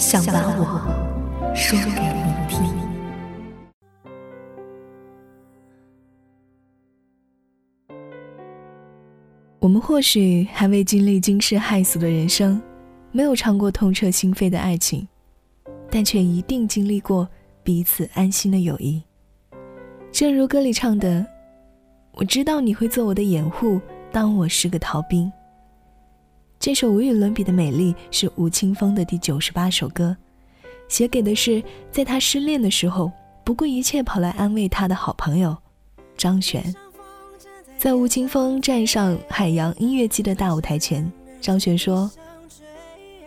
想把我说给你听。我们或许还未经历惊世骇俗的人生，没有尝过痛彻心扉的爱情，但却一定经历过彼此安心的友谊。正如歌里唱的：“我知道你会做我的掩护，当我是个逃兵。”这首无与伦比的美丽是吴青峰的第九十八首歌，写给的是在他失恋的时候不顾一切跑来安慰他的好朋友张悬。在吴青峰站上海洋音乐季的大舞台前，张悬说：“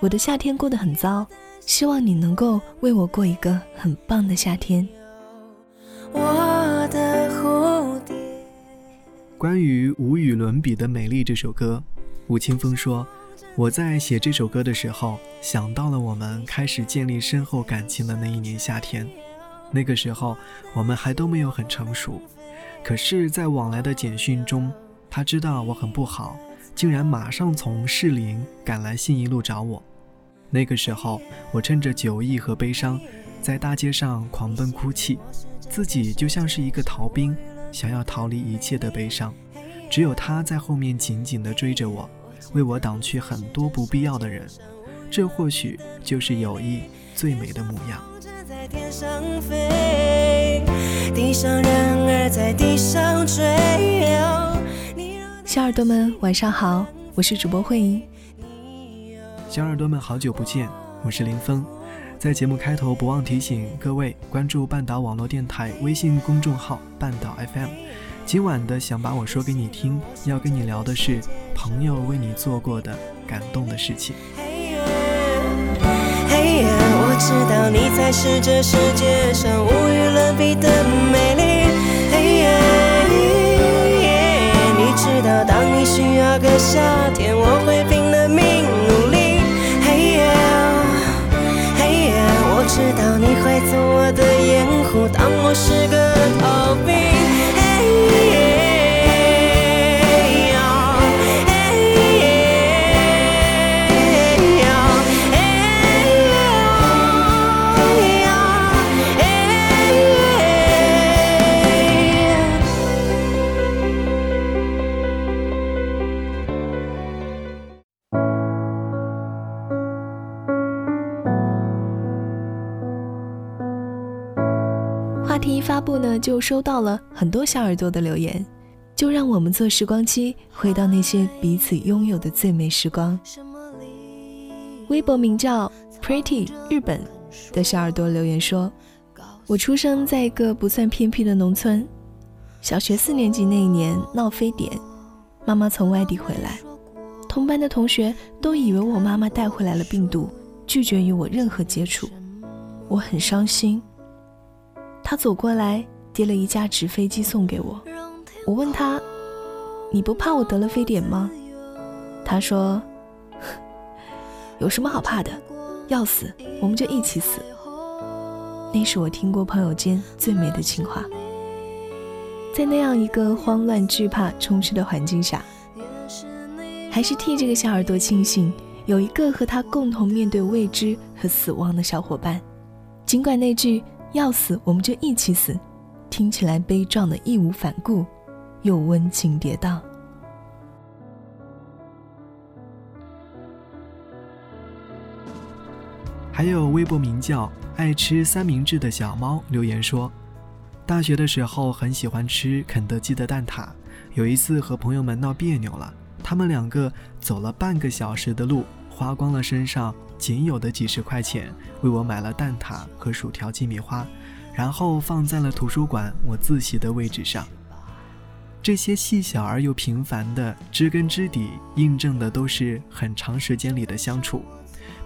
我的夏天过得很糟，希望你能够为我过一个很棒的夏天。”我的蝴蝶。关于无与伦比的美丽这首歌。吴青峰说：“我在写这首歌的时候，想到了我们开始建立深厚感情的那一年夏天。那个时候，我们还都没有很成熟。可是，在往来的简讯中，他知道我很不好，竟然马上从士林赶来信义路找我。那个时候，我趁着酒意和悲伤，在大街上狂奔哭泣，自己就像是一个逃兵，想要逃离一切的悲伤。”只有他在后面紧紧地追着我，为我挡去很多不必要的人。这或许就是友谊最美的模样。小耳朵们晚上好，我是主播慧英。小耳朵们好久不见，我是林峰。在节目开头不忘提醒各位关注半岛网络电台微信公众号半岛 FM。今晚的想把我说给你听，要跟你聊的是朋友为你做过的感动的事情。嘿我知道你才是这世界上一发布呢，就收到了很多小耳朵的留言，就让我们坐时光机，回到那些彼此拥有的最美时光。微博名叫 Pretty 日本的小耳朵留言说：“我出生在一个不算偏僻的农村，小学四年级那一年闹非典，妈妈从外地回来，同班的同学都以为我妈妈带回来了病毒，拒绝与我任何接触，我很伤心。”他走过来，递了一架纸飞机送给我。我问他：“你不怕我得了非典吗？”他说：“有什么好怕的？要死我们就一起死。”那是我听过朋友间最美的情话。在那样一个慌乱、惧怕充斥的环境下，还是替这个小耳朵庆幸，有一个和他共同面对未知和死亡的小伙伴。尽管那句。要死，我们就一起死。听起来悲壮的义无反顾，又温情跌宕。还有微博名叫“爱吃三明治”的小猫留言说：“大学的时候很喜欢吃肯德基的蛋挞，有一次和朋友们闹别扭了，他们两个走了半个小时的路，花光了身上仅有的几十块钱，为我买了蛋挞和薯条、鸡米花，然后放在了图书馆我自习的位置上。这些细小而又平凡的知根知底，印证的都是很长时间里的相处。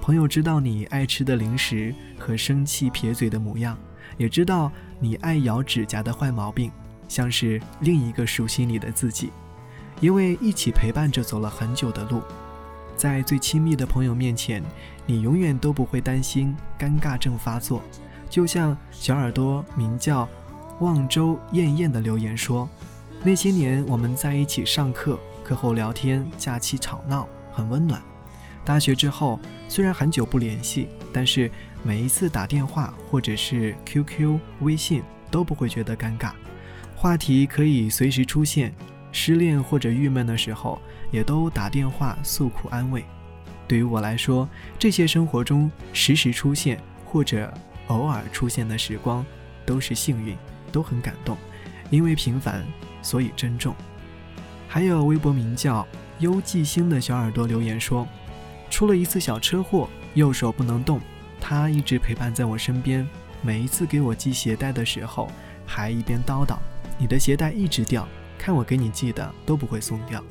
朋友知道你爱吃的零食和生气撇嘴的模样，也知道你爱咬指甲的坏毛病，像是另一个熟悉你的自己。因为一起陪伴着走了很久的路，在最亲密的朋友面前，你永远都不会担心尴尬症发作。就像小耳朵名叫望州燕燕的留言说。那些年，我们在一起上课、课后聊天、假期吵闹，很温暖。大学之后，虽然很久不联系，但是每一次打电话或者是 QQ、微信都不会觉得尴尬，话题可以随时出现。失恋或者郁闷的时候，也都打电话诉苦安慰。对于我来说，这些生活中时时出现或者偶尔出现的时光，都是幸运，都很感动，因为平凡。所以珍重。还有微博名叫“优记星”的小耳朵留言说：“出了一次小车祸，右手不能动，他一直陪伴在我身边。每一次给我系鞋带的时候，还一边叨叨：‘你的鞋带一直掉，看我给你系的都不会松掉。’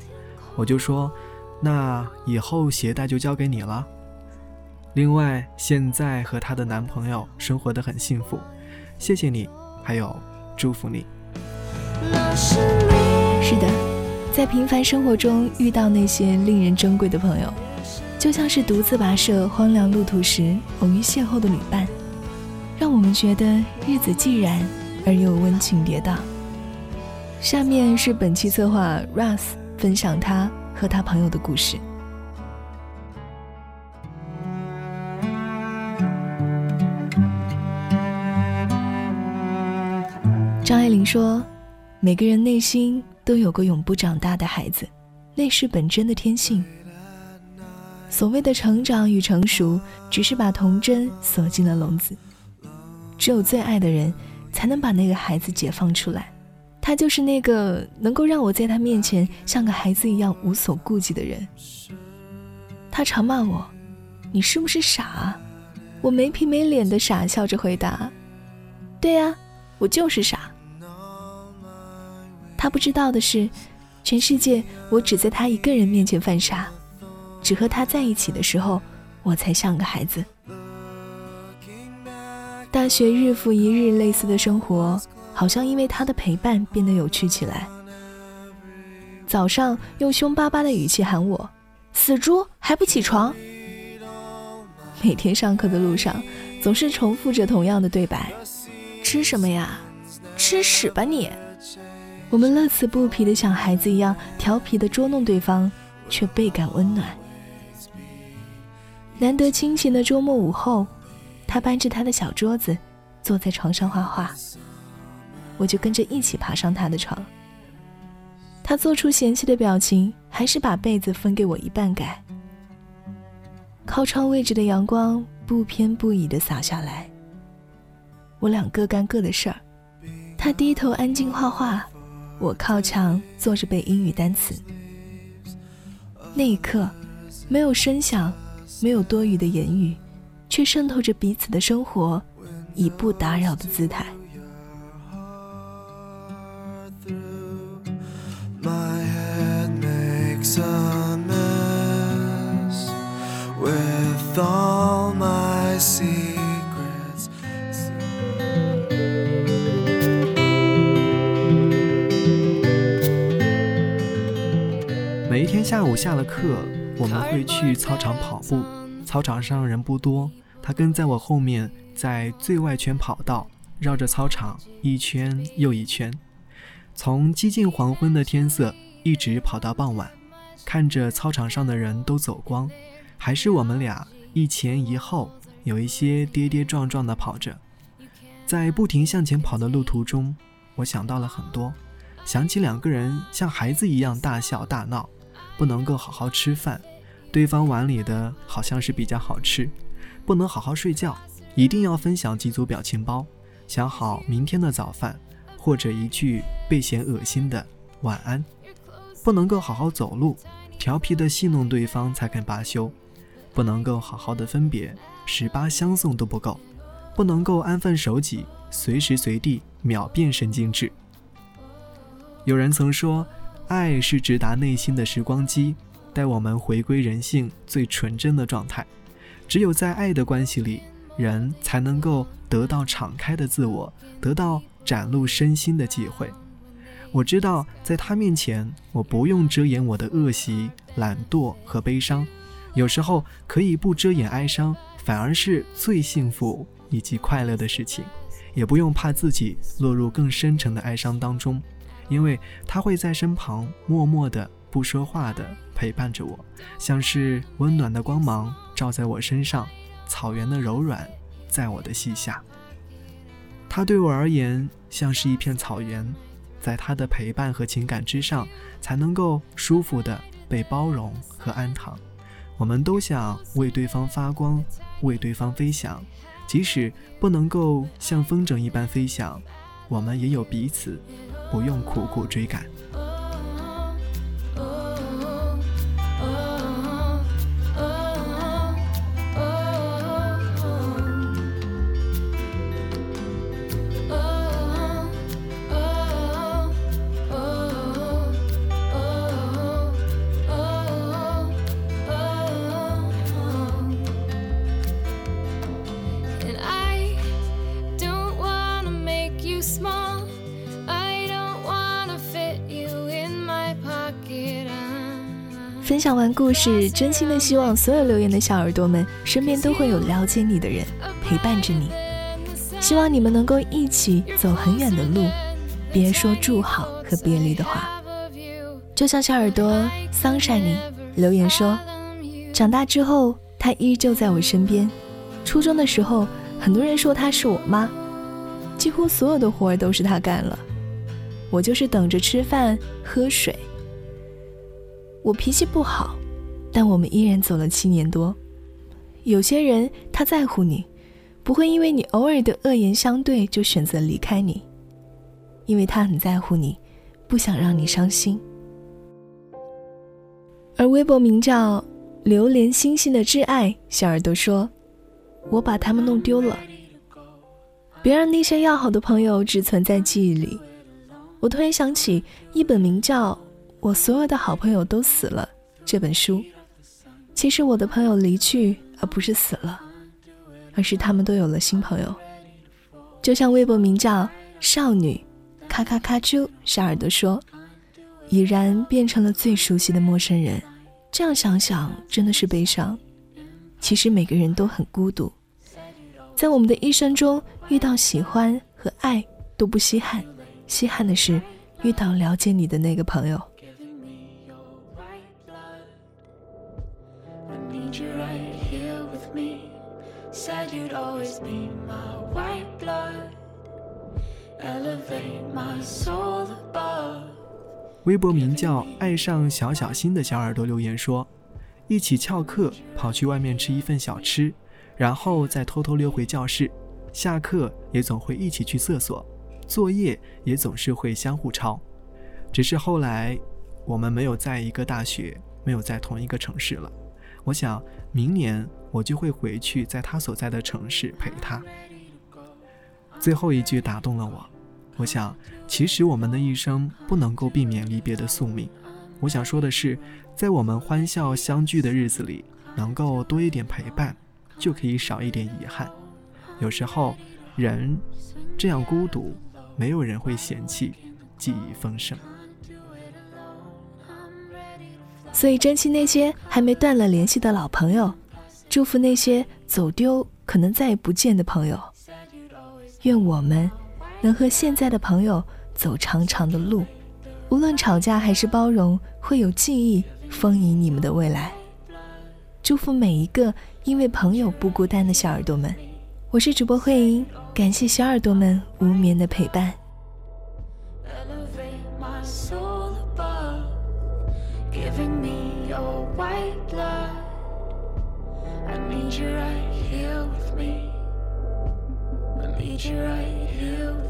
我就说：‘那以后鞋带就交给你了。’另外，现在和她的男朋友生活的很幸福。谢谢你，还有祝福你。”是的，在平凡生活中遇到那些令人珍贵的朋友，就像是独自跋涉荒凉路途时偶遇邂逅的旅伴，让我们觉得日子既然而又温情跌宕。下面是本期策划 Russ 分享他和他朋友的故事。张爱玲说。每个人内心都有个永不长大的孩子，那是本真的天性。所谓的成长与成熟，只是把童真锁进了笼子。只有最爱的人，才能把那个孩子解放出来。他就是那个能够让我在他面前像个孩子一样无所顾忌的人。他常骂我：“你是不是傻？”我没皮没脸的傻笑着回答：“对呀，我就是傻。”他不知道的是，全世界我只在他一个人面前犯傻，只和他在一起的时候，我才像个孩子。大学日复一日类似的生活，好像因为他的陪伴变得有趣起来。早上用凶巴巴的语气喊我：“死猪还不起床！”每天上课的路上，总是重复着同样的对白：“吃什么呀？吃屎吧你！”我们乐此不疲的像孩子一样调皮的捉弄对方，却倍感温暖。难得清闲的周末午后，他搬着他的小桌子，坐在床上画画，我就跟着一起爬上他的床。他做出嫌弃的表情，还是把被子分给我一半盖。靠窗位置的阳光不偏不倚地洒下来。我俩各干各的事儿，他低头安静画画。我靠墙坐着背英语单词，那一刻，没有声响，没有多余的言语，却渗透着彼此的生活，以不打扰的姿态。下午下了课，我们会去操场跑步。操场上人不多，他跟在我后面，在最外圈跑道绕着操场一圈又一圈，从接近黄昏的天色一直跑到傍晚，看着操场上的人都走光，还是我们俩一前一后，有一些跌跌撞撞地跑着。在不停向前跑的路途中，我想到了很多，想起两个人像孩子一样大笑大闹。不能够好好吃饭，对方碗里的好像是比较好吃，不能好好睡觉，一定要分享几组表情包，想好明天的早饭，或者一句被嫌恶心的晚安。不能够好好走路，调皮的戏弄对方才肯罢休；不能够好好的分别，十八相送都不够；不能够安分守己，随时随地秒变神经质。有人曾说，爱是直达内心的时光机，带我们回归人性最纯真的状态。只有在爱的关系里，人才能够得到敞开的自我，得到展露身心的机会。我知道，在他面前，我不用遮掩我的恶习、懒惰和悲伤。有时候可以不遮掩哀伤，反而是最幸福以及快乐的事情。也不用怕自己落入更深沉的哀伤当中，因为他会在身旁默默的、不说话的陪伴着我，像是温暖的光芒照在我身上，草原的柔软在我的膝下。他对我而言像是一片草原。在他的陪伴和情感之上，才能够舒服的被包容和安躺。我们都想为对方发光，为对方飞翔，即使不能够像风筝一般飞翔，我们也有彼此，不用苦苦追赶。分享完故事，真心的希望所有留言的小耳朵们身边都会有了解你的人陪伴着你。希望你们能够一起走很远的路，别说祝好和别离的话。就像小耳朵桑晒你留言说，长大之后他依旧在我身边。初中的时候，很多人说他是我妈，几乎所有的活儿都是他干了，我就是等着吃饭喝水。我脾气不好，但我们依然走了七年多。有些人他在乎你，不会因为你偶尔的恶言相对就选择离开你，因为他很在乎你，不想让你伤心。而微博名叫“流连星星”的挚爱小耳朵说：“我把他们弄丢了，别让那些要好的朋友只存在记忆里。”我突然想起一本名叫。我所有的好朋友都死了。这本书，其实我的朋友离去，而不是死了，而是他们都有了新朋友。就像微博名叫“少女”，咔咔咔啾小耳朵说，已然变成了最熟悉的陌生人。这样想想，真的是悲伤。其实每个人都很孤独，在我们的一生中，遇到喜欢和爱都不稀罕，稀罕的是遇到了解你的那个朋友。微博名叫“爱上小小心”的小耳朵留言说：“一起翘课跑去外面吃一份小吃，然后再偷偷溜回教室。下课也总会一起去厕所，作业也总是会相互抄。只是后来，我们没有在一个大学，没有在同一个城市了。我想，明年我就会回去，在他所在的城市陪他。”最后一句打动了我。我想，其实我们的一生不能够避免离别的宿命。我想说的是，在我们欢笑相聚的日子里，能够多一点陪伴，就可以少一点遗憾。有时候，人这样孤独，没有人会嫌弃，记忆丰盛。所以，珍惜那些还没断了联系的老朋友，祝福那些走丢可能再也不见的朋友。愿我们。能和现在的朋友走长长的路，无论吵架还是包容，会有记忆丰盈你们的未来。祝福每一个因为朋友不孤单的小耳朵们，我是主播慧英，感谢小耳朵们无眠的陪伴。need you right here with me, here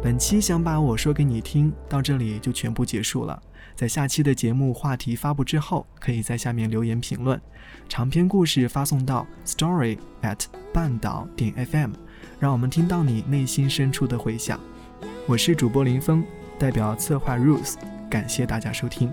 本期想把我说给你听到这里就全部结束了。在下期的节目话题发布之后，可以在下面留言评论，长篇故事发送到 story at 半岛点 fm，让我们听到你内心深处的回响。我是主播林峰，代表策划 Ruth，感谢大家收听。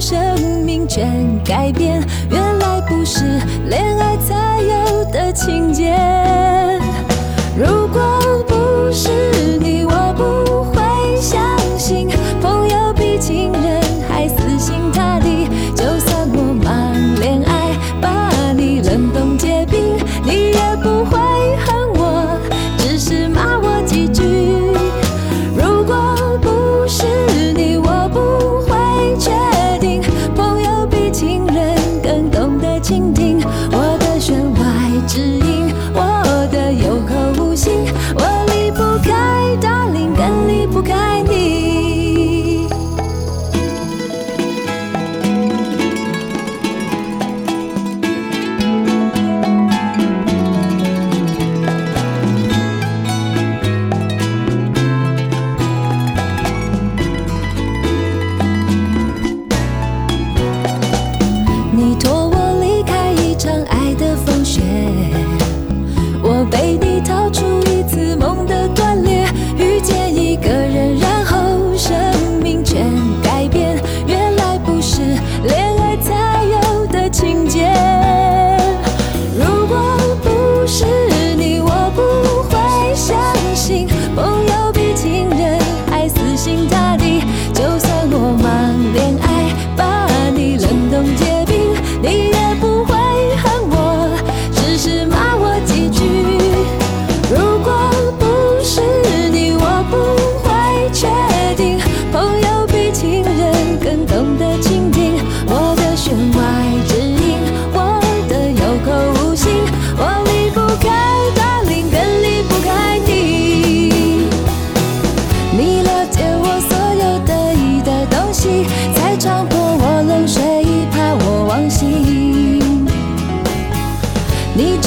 生命全改变原来不是恋爱才有的情节。如果不是你我不 DJ